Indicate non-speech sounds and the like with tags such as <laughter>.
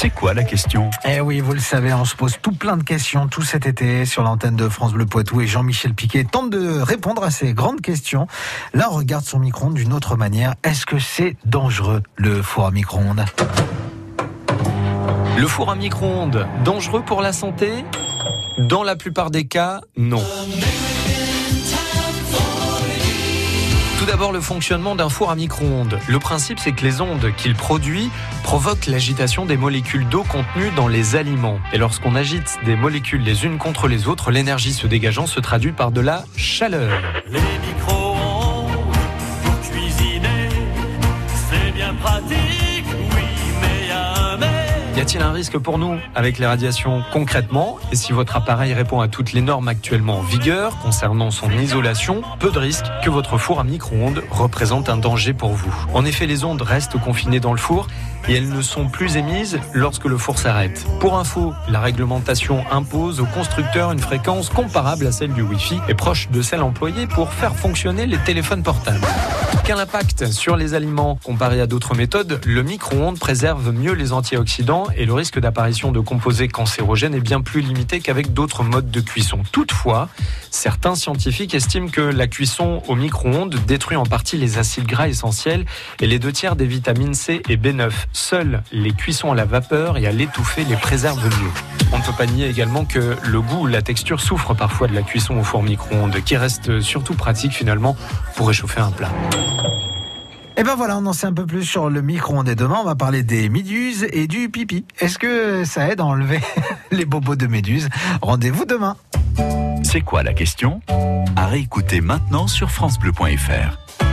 C'est quoi la question? Eh oui, vous le savez, on se pose tout plein de questions tout cet été sur l'antenne de France Bleu Poitou et Jean-Michel Piquet tente de répondre à ces grandes questions. Là, on regarde son micro-ondes d'une autre manière. Est-ce que c'est dangereux, le four à micro-ondes? Le four à micro-ondes, dangereux pour la santé? Dans la plupart des cas, non. D'abord, le fonctionnement d'un four à micro-ondes. Le principe, c'est que les ondes qu'il produit provoquent l'agitation des molécules d'eau contenues dans les aliments. Et lorsqu'on agite des molécules les unes contre les autres, l'énergie se dégageant se traduit par de la chaleur. A-t-il un risque pour nous avec les radiations concrètement Et si votre appareil répond à toutes les normes actuellement en vigueur concernant son isolation, peu de risque que votre four à micro-ondes représente un danger pour vous. En effet, les ondes restent confinées dans le four et elles ne sont plus émises lorsque le four s'arrête. Pour info, la réglementation impose aux constructeurs une fréquence comparable à celle du Wi-Fi et proche de celle employée pour faire fonctionner les téléphones portables. Quel impact sur les aliments comparé à d'autres méthodes Le micro-ondes préserve mieux les antioxydants et le risque d'apparition de composés cancérogènes est bien plus limité qu'avec d'autres modes de cuisson. Toutefois, certains scientifiques estiment que la cuisson au micro-ondes détruit en partie les acides gras essentiels et les deux tiers des vitamines C et B9. Seules les cuissons à la vapeur et à l'étouffer les préservent mieux. On ne peut pas nier également que le goût ou la texture souffrent parfois de la cuisson au four micro-ondes, qui reste surtout pratique finalement pour réchauffer un plat. Et ben voilà, on en sait un peu plus sur le micro-ondes et demain, on va parler des méduses et du pipi. Est-ce que ça aide à enlever <laughs> les bobos de méduses? Rendez-vous demain. C'est quoi la question? À réécouter maintenant sur FranceBleu.fr.